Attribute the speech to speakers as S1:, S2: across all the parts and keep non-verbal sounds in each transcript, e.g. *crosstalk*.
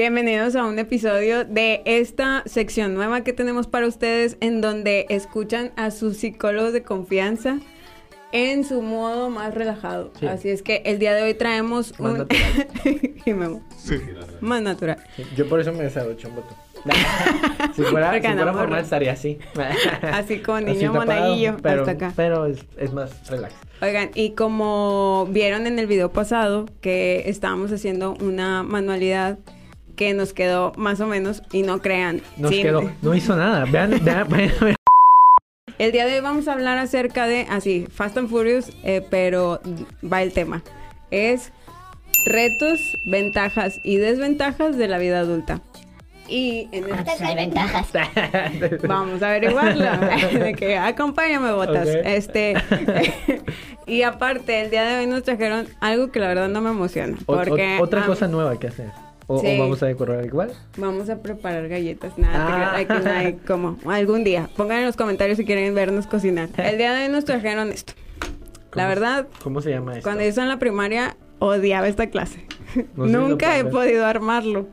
S1: Bienvenidos a un episodio de esta sección nueva que tenemos para ustedes en donde escuchan a sus psicólogos de confianza en su modo más relajado.
S2: Sí.
S1: Así es que el día de hoy traemos
S2: Más
S1: un...
S2: natural. *laughs*
S1: Y Más natural.
S2: Sí, Yo por eso me desabroché un botón. *laughs* si fuera, si fuera formal estaría así.
S1: Así como
S2: Así
S1: niño
S2: tapado,
S1: monaguillo
S2: pero,
S1: hasta acá.
S2: Pero es, es más relax.
S1: Oigan, y como vieron en el video pasado que estábamos haciendo una manualidad que nos quedó más o menos y no crean.
S2: Nos
S1: sí,
S2: quedó. No hizo nada. Vean, vean, vean, vean. *laughs*
S1: El día de hoy vamos a hablar acerca de, así, Fast and Furious, eh, pero va el tema. Es retos, ventajas y desventajas de la vida adulta. Y en
S3: ¿Cuántas hay ventajas? *laughs*
S1: vamos a averiguarlo. *laughs* de que acompáñame, botas. Este. y aparte, el día de hoy nos trajeron algo que la verdad no me emociona.
S2: O- o-
S1: Porque
S2: otra
S1: ah,
S2: cosa nueva que hacer. O, vamos a decorar igual.
S1: Vamos a preparar galletas. Nada,
S2: Ah.
S1: no hay como. Algún día. Pongan en los comentarios si quieren vernos cocinar. *laughs* El día de hoy nos trajeron esto. La
S2: ¿Cómo-
S1: verdad,
S2: ¿Cómo se llama esto?
S1: cuando yo estaba en la primaria, odiaba esta clase. *laughs*
S2: No
S1: Nunca he podido armarlo.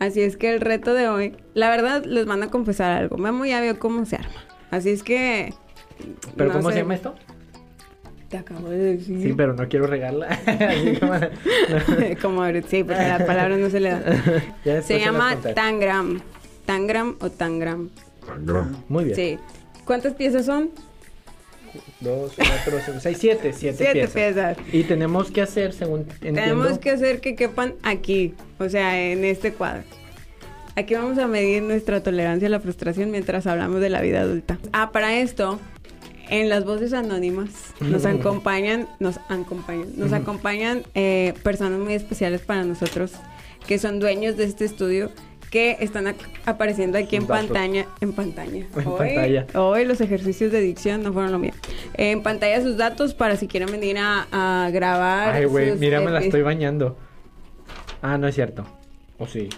S1: Así es que el reto de hoy, la verdad, les van a confesar algo. Memo ya vio cómo se arma. Así es que.
S2: ¿Pero
S1: no
S2: cómo
S1: sé.
S2: se llama esto?
S1: Te acabo de decir.
S2: Sí, pero no quiero regarla. *laughs* Como- *laughs*
S1: como sí, porque la palabra no se le da. *laughs*
S2: Ya después
S1: Se
S2: las
S1: llama. Tangram. Tangram o Tangram.
S2: Muy bien.
S1: Sí. ¿Cuántas piezas son?
S2: Dos, cuatro, cinco, seis, siete. Siete,
S1: Siete
S2: piezas.
S1: piezas.
S2: Y tenemos que hacer, según entiendo...
S1: Tenemos que hacer que quepan aquí, o sea, en este cuadro. Aquí vamos a medir nuestra tolerancia a la frustración mientras hablamos de la vida adulta. Ah, para esto, en las voces anónimas nos acompañan, nos acompañan, nos acompañan eh, personas muy especiales para nosotros que son dueños de este estudio que están apareciendo aquí en pantalla, en pantalla.
S2: En
S1: hoy,
S2: pantalla.
S1: hoy los ejercicios de dicción no fueron lo mío. En pantalla sus datos para si quieren venir a, a grabar.
S2: Ay, güey, mira, me la
S1: epi-
S2: estoy bañando. Ah, no es cierto. ¿O sí?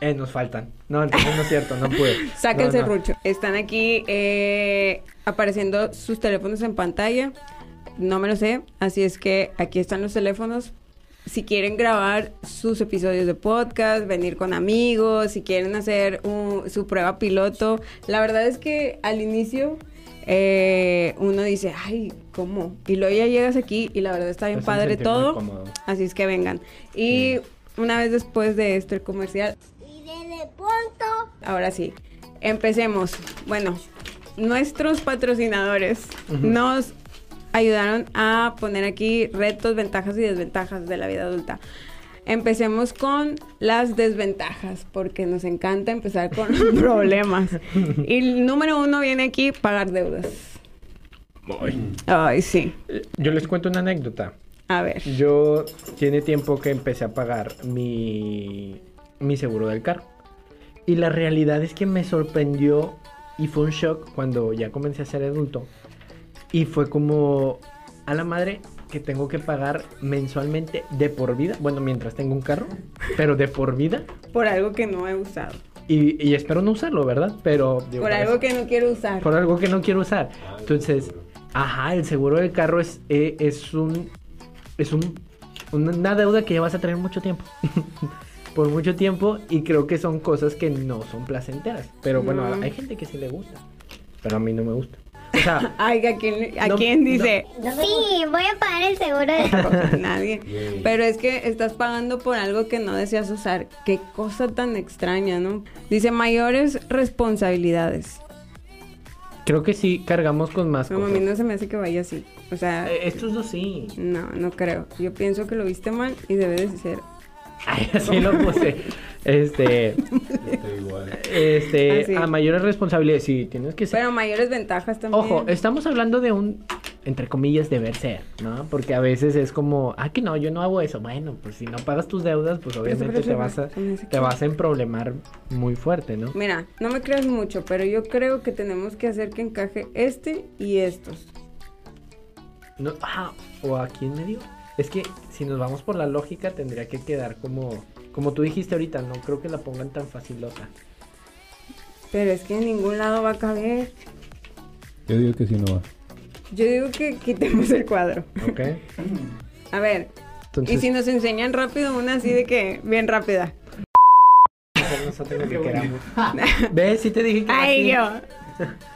S2: Eh, nos faltan. No, entonces no es cierto, no pude.
S1: Saquen *laughs* el
S2: No, no.
S1: serrucho. Están aquí eh, apareciendo sus teléfonos en pantalla. No me lo sé. Así es que aquí están los teléfonos. Si quieren grabar sus episodios de podcast, venir con amigos, si quieren hacer un- su prueba piloto. La verdad es que al inicio eh, uno dice, ay, ¿cómo? Y luego ya llegas aquí y la verdad está bien padre todo. Así es que vengan. Y una vez después de este comercial,
S3: Y desde pronto.
S1: Ahora sí, empecemos. Bueno, nuestros patrocinadores nos ayudaron a poner aquí retos, ventajas y desventajas de la vida adulta. Empecemos con las desventajas, porque nos encanta empezar con los *laughs* problemas. Y el número uno viene aquí, pagar deudas. Ay, sí.
S2: Eh, Yo les cuento una anécdota.
S1: A ver.
S2: Yo tiene tiempo que empecé a pagar mi, mi seguro del carro. Y la realidad es que me sorprendió y fue un shock cuando ya comencé a ser adulto. Y fue como a la madre que tengo que pagar mensualmente de por vida. Bueno, mientras tengo un carro, pero de por vida.
S1: Por algo que no he usado.
S2: Y, y espero no usarlo, ¿verdad? Pero... digo,
S1: Por algo que no quiero usar.
S2: por algo que no quiero usar. Entonces, ajá, el seguro del carro es, eh, es un. Es un. Una deuda que ya vas a tener mucho tiempo. *laughs* Por mucho tiempo. Y creo que son cosas que no son placenteras. Pero bueno,
S1: No.
S2: hay gente que sí le gusta. Pero a mí no me gusta. O sea, *laughs*
S1: Ay, ¿a quién, a
S2: No,
S1: quién
S2: no.
S1: dice?
S3: Sí, voy a pagar el seguro de... *laughs*
S1: Nadie. *laughs* Pero es que estás pagando por algo que no deseas usar. Qué cosa tan extraña, ¿no? Dice mayores responsabilidades.
S2: creo que sí cargamos con más
S1: Como a mí no se me hace que vaya así. O sea,
S2: Eh, estos dos sí.
S1: no, no creo. Yo pienso que lo viste mal y debe de ser.
S2: Así lo puse. Este. Este.
S1: Así.
S2: A mayores responsabilidades. Sí, tienes que ser.
S1: Pero mayores ventajas también.
S2: Ojo, estamos hablando de un, entre comillas, deber ser, ¿no? Porque a veces es como, ah, que no, yo no hago eso. Bueno, pues si no pagas tus deudas, pues obviamente te vas a, te vas a emproblemar muy fuerte, ¿no?
S1: Mira, no me creas mucho, pero yo creo que tenemos que hacer que encaje este y estos.
S2: No, ah, o aquí en medio. Es que si nos vamos por la lógica, tendría que quedar como, como tú dijiste ahorita, no creo que la pongan tan facilota.
S1: Pero es que en ningún lado va a caber.
S4: Yo digo que sí no va.
S1: Yo digo que quitemos el cuadro.
S2: ¿Ok?
S1: A ver,
S2: Entonces,
S1: y si nos enseñan rápido una así de que, bien rápida.
S2: nosotros lo que queramos. *laughs* ¿Ves? Sí te dije que
S1: Ay, yo.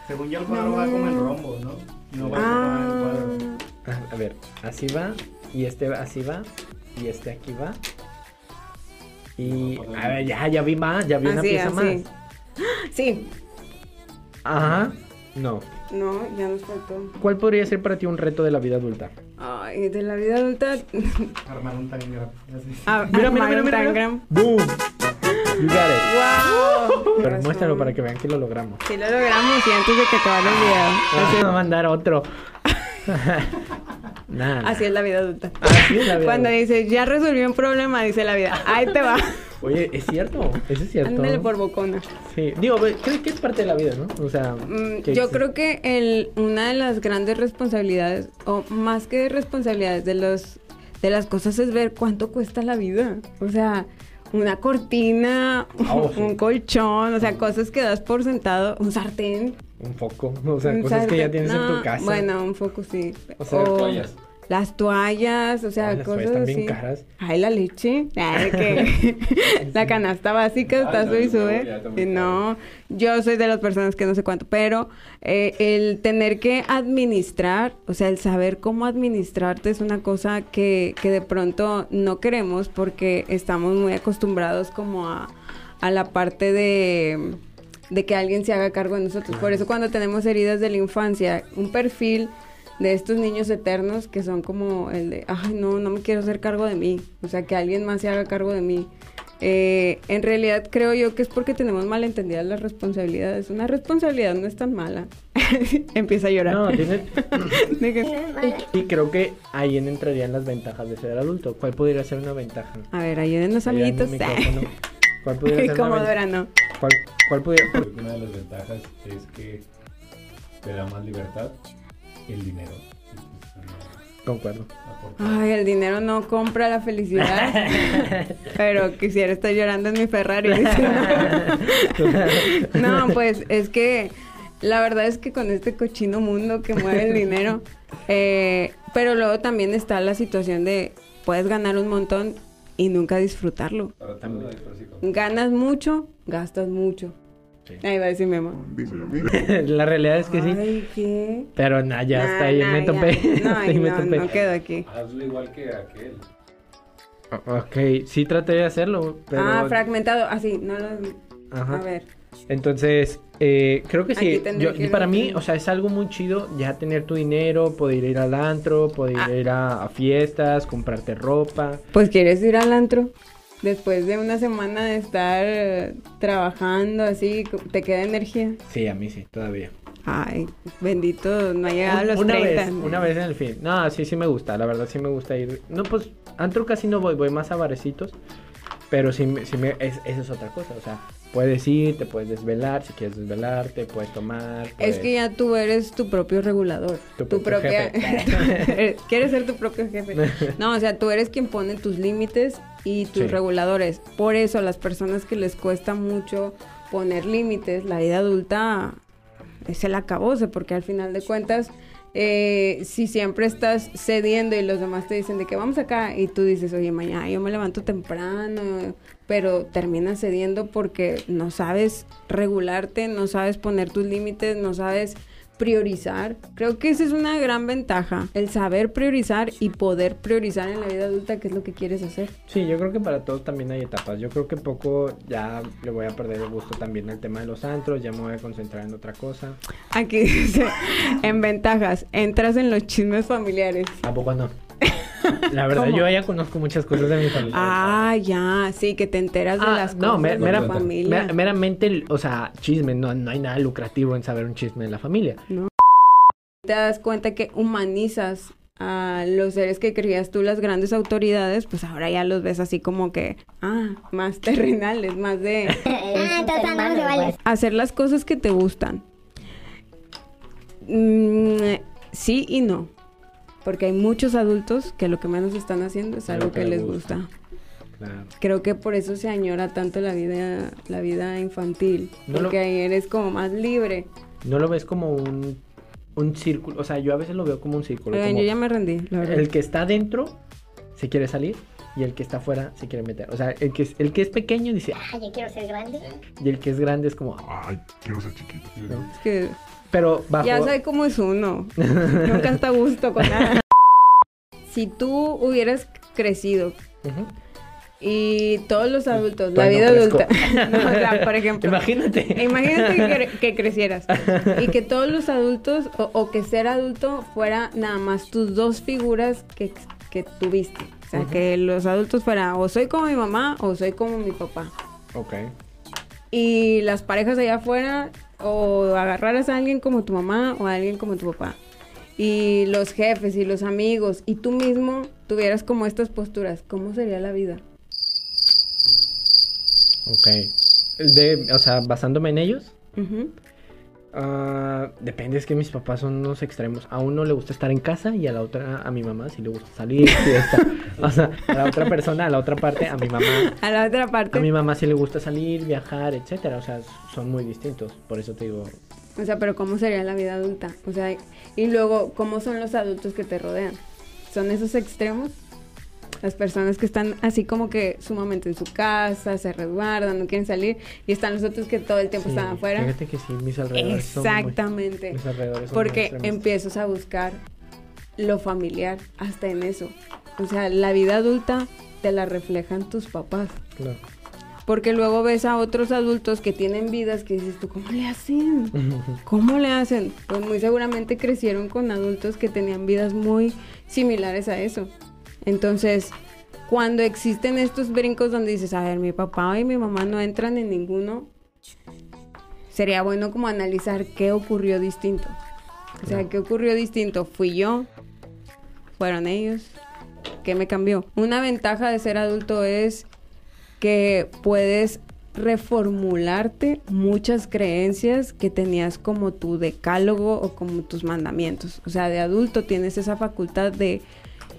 S5: Según yo, el cuadro va como el rombo, ¿no? No va
S1: Ah.
S5: como el cuadro.
S2: Ah, A ver, así va, y este así va, y este aquí va. Y. A ver, ya, ya vi más, ya vi una pieza
S1: así.
S2: más. *gasps*
S1: Sí.
S2: Ajá. No.
S1: No, ya nos faltó.
S2: ¿Cuál podría ser para ti un reto de la vida adulta?
S1: Ay, de la vida adulta. *laughs*
S5: Armar un tangram. así.
S1: a-
S2: Mira, mira, mira,
S1: un
S2: mira. ¡Boom! You got it.
S1: ¡Wow!
S2: Pero muéstralo para que vean que lo logramos.
S1: Sí lo logramos y antes de que acabara el video.
S2: Vamos a mandar otro. *laughs*
S1: Así es la vida adulta.
S2: Así es la vida
S1: Cuando
S2: adulta.
S1: dices, ya resolví un problema, dice la vida, ahí te va.
S2: Oye, es cierto, eso es cierto.
S1: Ándale por bocona.
S2: Sí, digo, creo que es parte de la vida, ¿no? O sea,
S1: Mm, yo creo que el, una de las grandes responsabilidades, o más que responsabilidades de los de las cosas es ver cuánto cuesta la vida. O sea, una cortina,
S2: Ah, oh, sí.
S1: un colchón, o sea, cosas que das por sentado, un sartén.
S2: un foco, o sea,
S1: un
S2: cosas que ya tienes en tu casa.
S1: Bueno, un foco sí.
S2: O sea,
S4: toallas.
S1: Las toallas, o sea,
S2: Ay, las
S1: cosas así.
S2: bien caras.
S1: Ay, la leche. Ay, *laughs* que la canasta básica está
S4: no,
S1: sube y
S4: no,
S1: sube. no, yo soy de las personas que no sé cuánto, pero eh, el tener que administrar, o sea, el saber cómo administrarte es una cosa que, que de pronto no queremos porque estamos muy acostumbrados como a, a la parte de de que alguien se haga cargo de nosotros. Por eso cuando tenemos heridas de la infancia, un perfil de estos niños eternos que son como el de, ay, no, no me quiero hacer cargo de mí, o sea, que alguien más se haga cargo de mí. Eh, en realidad creo yo que es porque tenemos malentendidas las responsabilidades. Una responsabilidad no es tan mala. *laughs* Empieza a llorar.
S2: No, tiene... *laughs*
S1: Que-
S2: y creo que ahí en entrarían las ventajas de ser adulto. ¿Cuál podría ser una ventaja?
S1: a ver,
S2: Ayúdame,
S1: amiguitos.
S2: ¿Cuál *laughs* podría ser
S1: Como
S2: una
S1: no.
S2: ¿Cuál, cuál?
S4: Creo que una de las ventajas es que te da más libertad el dinero.
S2: Concuerdo.
S1: Ay, el dinero no compra la felicidad. *laughs* pero quisiera estar llorando en mi Ferrari. *laughs* no, pues es que la verdad es que con este cochino mundo que mueve el dinero, eh, pero luego también está la situación de puedes ganar un montón y nunca disfrutarlo. Ganas mucho, gastas mucho.
S2: Sí.
S1: Ahí va a decir mi mamá. *laughs*
S2: La realidad es que sí.
S1: Ay, ¿qué?
S2: Pero nada, ya
S1: Nah,
S2: hasta ahí
S1: nah,
S2: me
S1: ya.
S2: topé.
S1: No, *laughs*
S2: ahí me
S1: no,
S2: topé.
S1: no quedo aquí.
S4: Hazlo igual que aquel.
S2: Ok, sí traté de hacerlo, pero...
S1: Ah, fragmentado. Así, no lo...
S2: Ajá.
S1: A ver.
S2: Entonces, eh, creo que sí. Yo-
S1: que
S2: para mí, o sea, es algo muy chido ya tener tu dinero, poder ir al antro, poder
S1: Ah.
S2: ir a, a fiestas, comprarte ropa.
S1: Pues quieres ir al antro. Después de una semana de estar eh, trabajando así, ¿te queda energía?
S2: Sí, a mí sí, todavía.
S1: Ay, bendito, no ha llegado a los
S2: una
S1: 30.
S2: vez, una vez en el fin. No, sí, sí me gusta, la verdad sí me gusta ir. No, pues, antro casi no voy, voy más a barecitos. Pero sí, me- sí me, es, eso es otra cosa, o sea, puedes ir, te puedes desvelar, si quieres desvelarte, puedes tomar.
S1: Es que ya tú eres tu propio regulador.
S2: Tu
S1: Tu,
S2: propio
S1: propia.
S2: jefe. *laughs*
S1: Quieres ser tu propio jefe. *laughs* No, o sea, tú eres quien pone tus límites y tus
S2: Sí.
S1: reguladores. Por eso, las personas que les cuesta mucho poner límites, la vida adulta es el acabose, porque al final de cuentas, eh, si siempre estás cediendo y los demás te dicen de que vamos acá y tú dices, oye, mañana yo me levanto temprano, pero terminas cediendo porque no sabes regularte, no sabes poner tus límites, no sabes priorizar. Creo que esa es una gran ventaja, el saber priorizar y poder priorizar en la vida adulta qué es lo que quieres hacer.
S2: Sí, yo creo que para todos también hay etapas. Yo creo que poco ya le voy a perder el gusto también al tema de los antros, ya me voy a concentrar en otra cosa.
S1: Aquí dice, en ventajas, entras en los chismes familiares.
S2: ¿A poco no? La verdad,
S1: ¿Cómo?
S2: yo ya conozco muchas cosas de mi familia.
S1: Ah, ya, sí, que te enteras de
S2: Ah,
S1: las
S2: no,
S1: cosas de
S2: mera-
S1: la familia.
S2: mera- meramente, o sea, chisme, no, no hay nada lucrativo en saber un chisme de la familia.
S1: te das cuenta que humanizas a los seres que creías tú las grandes autoridades, pues ahora ya los ves así como que, ah, más terrenales, más de *laughs*
S3: Ah, *laughs* iguales.
S1: hacer las cosas que te gustan. Mm, sí y no. Porque hay muchos adultos que lo que menos están haciendo es algo, que, les gusta.
S2: Claro.
S1: Creo que por eso se añora tanto la vida, la vida infantil.
S2: No lo-
S1: porque ahí eres como más libre.
S2: No lo ves como un, un círculo, o sea, yo a veces lo veo como un círculo.
S1: Oigan,
S2: como
S1: yo ya me rendí, la verdad.
S2: el que está dentro se quiere salir y el que está afuera se quiere meter. O sea, el que es, el que es pequeño dice, "Ah",
S3: Ay, yo quiero ser grande.
S2: y el que es grande es como,
S6: Ay, quiero ser chiquito.
S2: ¿no?
S1: Es que
S2: Pero bajo...
S1: ya sabe cómo es uno. *laughs* Nunca está a gusto con nada. Si tú hubieras crecido y todos los adultos, la vida adulta, *laughs* no, o sea, por ejemplo,
S2: Imagínate.
S1: Imagínate que, cre- que crecieras y que *laughs* todos los adultos o, o que ser adulto fuera nada más tus dos figuras que, que tuviste. O sea, que los adultos fueran o soy como mi mamá o soy como mi papá.
S2: Ok.
S1: Y las parejas allá afuera o agarraras a alguien como tu mamá o a alguien como tu papá. Y los jefes y los amigos y tú mismo tuvieras como estas posturas. ¿Cómo sería la vida?
S2: Ok. De, o sea, basándome en ellos. Ah, depende, es que mis papás son unos extremos. A uno le gusta estar en casa y a la otra, a mi mamá sí le gusta salir, *laughs* fiesta. o sea, a la otra persona, a la otra parte, a mi mamá, *laughs*
S1: A la otra parte.
S2: a mi mamá sí le gusta salir, viajar, etcétera. O sea, son muy distintos. Por eso te digo,
S1: O sea, pero ¿cómo sería la vida adulta? O sea, y luego, ¿cómo son los adultos que te rodean? ¿Son esos extremos? Las personas que están así como que sumamente en su casa, se resguardan, no quieren salir, y están los otros que todo el tiempo
S2: sí,
S1: están afuera.
S2: Fíjate que sí, mis alrededores son muy-
S1: Exactamente.
S2: mis alrededores son
S1: Porque empiezas a buscar lo familiar hasta en eso. O sea, la vida adulta te la reflejan tus papás.
S2: Claro.
S1: Porque luego ves a otros adultos que tienen vidas que dices tú, ¿cómo le hacen? *laughs* ¿Cómo le hacen? Pues muy seguramente crecieron con adultos que tenían vidas muy similares a eso. Entonces, cuando existen estos brincos donde dices, a ver, mi papá y mi mamá no entran en ninguno, sería bueno como analizar qué ocurrió distinto. O sea. ¿qué ocurrió distinto? ¿Fui yo? ¿Fueron ellos? ¿Qué me cambió? Una ventaja de ser adulto es que puedes reformularte muchas creencias que tenías como tu decálogo o como tus mandamientos. O sea, de adulto tienes esa facultad de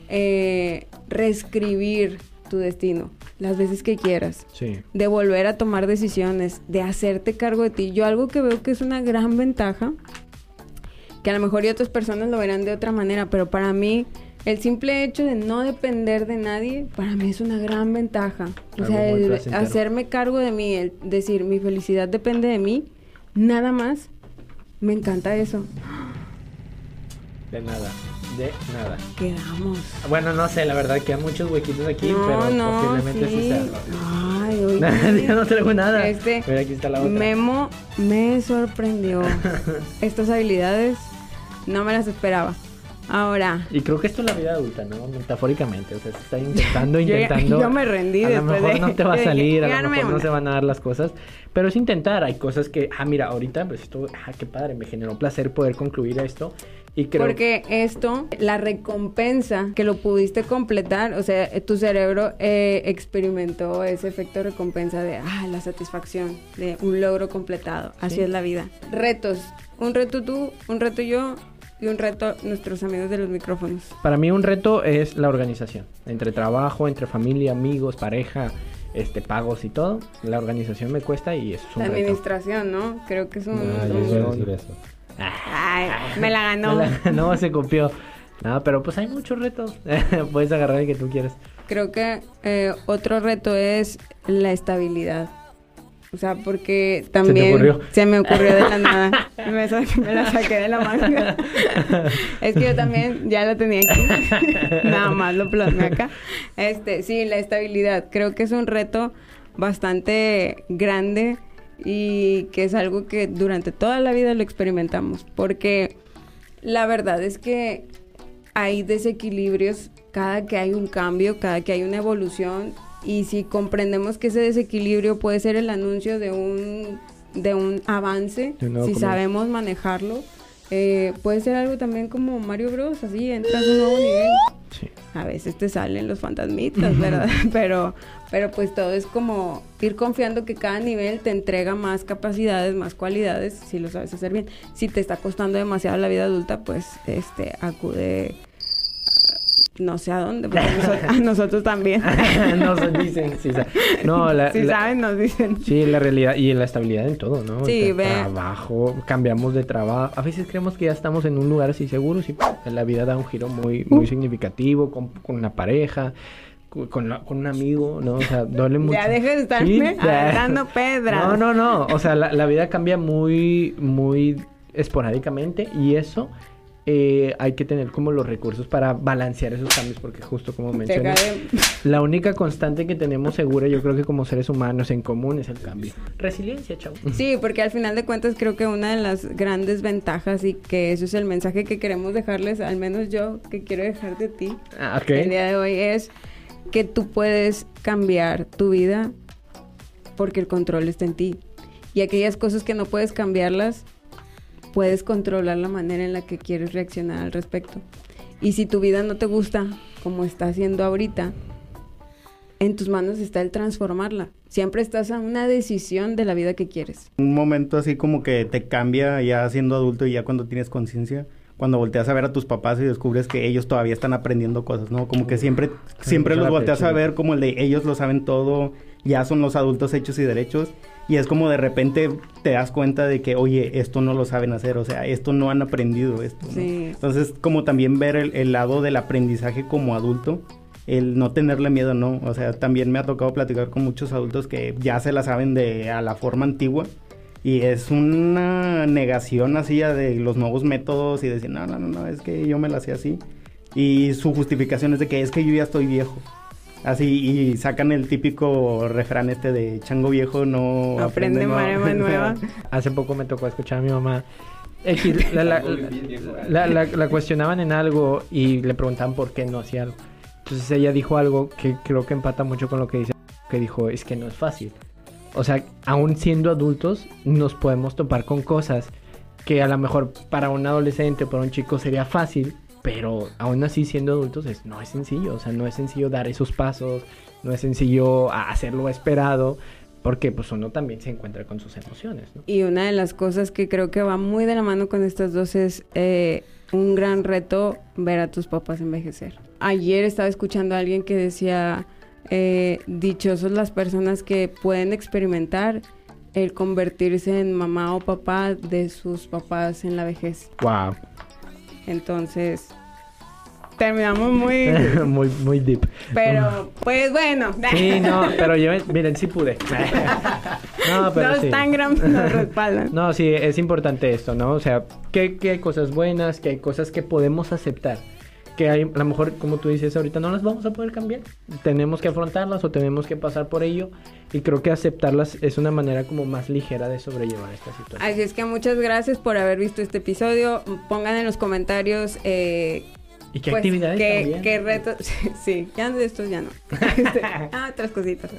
S1: eh, reescribir tu destino las veces que quieras
S2: Sí.
S1: de volver a tomar decisiones, de hacerte cargo de ti. Yo algo que veo que es una gran ventaja, que a lo mejor y otras personas lo verán de otra manera, pero para mí el simple hecho de no depender de nadie, para mí es una gran ventaja. O
S2: Algo
S1: sea, el hacerme cargo de mí, el decir mi felicidad depende de mí, nada más. Me encanta eso.
S2: De nada. De nada.
S1: Quedamos.
S2: Bueno, no sé, la verdad quedan muchos huequitos aquí,
S1: no,
S2: pero
S1: no,
S2: posiblemente sí,
S1: sí.
S2: sea.
S1: Ay, *laughs* oye.
S2: Yo no traigo nada.
S1: Este,
S2: Mira, aquí está la otra.
S1: Memo me sorprendió. *laughs* Estas habilidades no me las esperaba. Ahora,
S2: Y creo que esto es la vida adulta, ¿no? Metafóricamente. O sea, se está *laughs* intentando,
S1: Yo
S2: intentando.
S1: yo me rendí
S2: A lo mejor
S1: de-
S2: no te va a
S1: yo
S2: salir, a lo
S1: no me
S2: mejor no
S1: una.
S2: se van a dar las cosas. Pero es intentar. Hay cosas que, ah, mira, ahorita, pues esto, ah, qué padre, me generó placer poder concluir esto. Y creo
S1: porque esto, la recompensa que lo pudiste completar, o sea, tu cerebro eh, experimentó ese efecto de recompensa de, ah, la satisfacción de un logro completado. Así
S2: Sí.
S1: es la vida. Retos. Un reto tú, un reto yo y un reto nuestros amigos de los micrófonos.
S2: Para mí un reto es la organización. Entre trabajo, entre familia, amigos, pareja, este, pagos y todo. La organización me cuesta y eso es un
S1: La
S2: reto.
S1: administración, ¿no? Creo que es un...
S4: Ah, yo iba a decir eso.
S1: Ay, me la ganó.
S2: Me la- no se copió. No, pero pues hay muchos retos. *laughs* Puedes agarrar el que tú quieras.
S1: Creo que eh, otro reto es la estabilidad. O sea, porque también
S2: ocurrió?
S1: se me ocurrió de la nada. *laughs* Me, sa- me la saqué de la manga. *laughs* es que yo también ya lo tenía aquí. Nada más lo plasmé acá. Este, sí, la estabilidad. Creo que es un reto bastante grande y que es algo que durante toda la vida lo experimentamos. Porque la verdad es que hay desequilibrios cada que hay un cambio, cada que hay una evolución y si comprendemos que ese desequilibrio puede ser el anuncio de un de un avance,
S2: De
S1: si sabemos manejarlo, eh, puede ser algo también como Mario Bros, así entras a un nuevo nivel.
S2: Sí.
S1: A veces te salen los fantasmitas, ¿verdad? *laughs* pero, pero pues todo es como ir confiando que cada nivel te entrega más capacidades, más cualidades, si lo sabes hacer bien. Si te está costando demasiado la vida adulta, pues este acude a- no sé a dónde, porque nosotros, a nosotros también. *laughs*
S2: no se dicen. Sí, no, la,
S1: si
S2: la-
S1: saben, nos dicen.
S2: Sí, la realidad y la estabilidad en todo, ¿no?
S1: Sí, ve.
S2: Trabajo, cambiamos de trabajo. A veces creemos que ya estamos en un lugar así seguro y ¡pum! la vida da un giro muy, muy
S1: Uh.
S2: significativo con, con una pareja. Con, la- con un amigo, ¿no? O sea, duele mucho.
S1: Ya dejes de estarme
S2: Sí,
S1: agarrando pedras.
S2: No, no, no. O sea, la, la vida cambia muy, muy esporádicamente y eso eh, hay que tener como los recursos para balancear esos cambios porque justo como
S1: Deja de-
S2: la única constante que tenemos segura yo creo que como seres humanos en común es el cambio. Resiliencia, chavo.
S1: Sí, porque al final de cuentas creo que una de las grandes ventajas y que eso es el mensaje que queremos dejarles, al menos yo que quiero dejar de ti
S2: Ah, ok.
S1: el día de hoy es que tú puedes cambiar tu vida porque el control está en ti. Y aquellas cosas que no puedes cambiarlas, puedes controlar la manera en la que quieres reaccionar al respecto. Y si tu vida no te gusta como está haciendo ahorita, en tus manos está el transformarla. Siempre estás a una decisión de la vida que quieres.
S5: Un momento así como que te cambia ya siendo adulto y ya cuando tienes conciencia, cuando volteas a ver a tus papás y descubres que ellos todavía están aprendiendo cosas, ¿no? Como que siempre, siempre los volteas a ver como el de ellos lo saben todo, ya son los adultos hechos y derechos. Y es como de repente te das cuenta de que, oye, esto no lo saben hacer, o sea, esto no han aprendido esto. ¿no?
S1: Sí.
S5: Entonces, como también ver el, el lado del aprendizaje como adulto, el no tenerle miedo, ¿no? O sea, también me ha tocado platicar con muchos adultos que ya se la saben de a la forma antigua y es una negación así ya de los nuevos métodos y decir, no, no, no, no, es que yo me la hacía así. Y su justificación es de que es que yo ya estoy viejo. Así, y sacan el típico refrán este de chango viejo no
S1: Aprende
S5: nueva".
S1: marema *laughs* nueva.
S2: Hace poco me tocó escuchar a mi mamá. X, la, la- la- la- la cuestionaban en algo y le preguntaban por qué no hacía algo. Entonces ella dijo algo que creo que empata mucho con lo que dice, que dijo, es que no es fácil. O sea, aún siendo adultos, nos podemos topar con cosas que a lo mejor para un adolescente, para un chico sería fácil, pero aún así siendo adultos es, no es sencillo. O sea, no es sencillo dar esos pasos, no es sencillo a- hacer lo esperado, porque pues uno también se encuentra con sus emociones, ¿no?
S1: Y una de las cosas que creo que va muy de la mano con estas dos es eh, un gran reto ver a tus papás envejecer. Ayer estaba escuchando a alguien que decía, eh, dichosos las personas que pueden experimentar el convertirse en mamá o papá de sus papás en la vejez.
S2: Wow.
S1: Entonces, terminamos muy... *laughs*
S2: muy, muy deep.
S1: Pero, pues bueno.
S2: Sí, no, pero yo, miren, sí pude. *laughs* no, pero
S1: Dos
S2: sí.
S1: Tangram nos respaldan.
S2: No, sí, es importante esto, ¿no? O sea, que, que hay cosas buenas, que hay cosas que podemos aceptar. Que hay, a lo mejor, como tú dices ahorita, no las vamos a poder cambiar. Tenemos que afrontarlas o tenemos que pasar por ello. Y creo que aceptarlas es una manera como más ligera de sobrellevar esta situación.
S1: Así es que muchas gracias por haber visto este episodio. Pongan en los comentarios eh,
S2: ¿Y qué
S1: pues,
S2: actividades
S1: qué, retos. *laughs* Sí, ya de estos ya no. *laughs* Este, ah, otras cositas.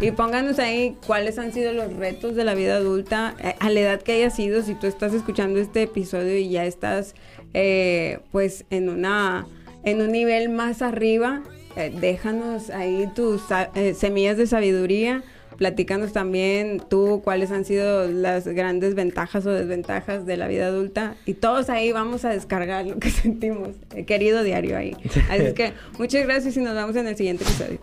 S1: Y pónganos ahí cuáles han sido los retos de la vida adulta eh, a la edad que haya sido. Si tú estás escuchando este episodio y ya estás, eh, pues, en una en un nivel más arriba, eh, déjanos ahí tus eh, semillas de sabiduría. Platícanos también tú cuáles han sido las grandes ventajas o desventajas de la vida adulta. Y todos ahí vamos a descargar lo que *laughs* sentimos. eh, querido diario ahí. Así que muchas gracias y nos vemos en el siguiente episodio.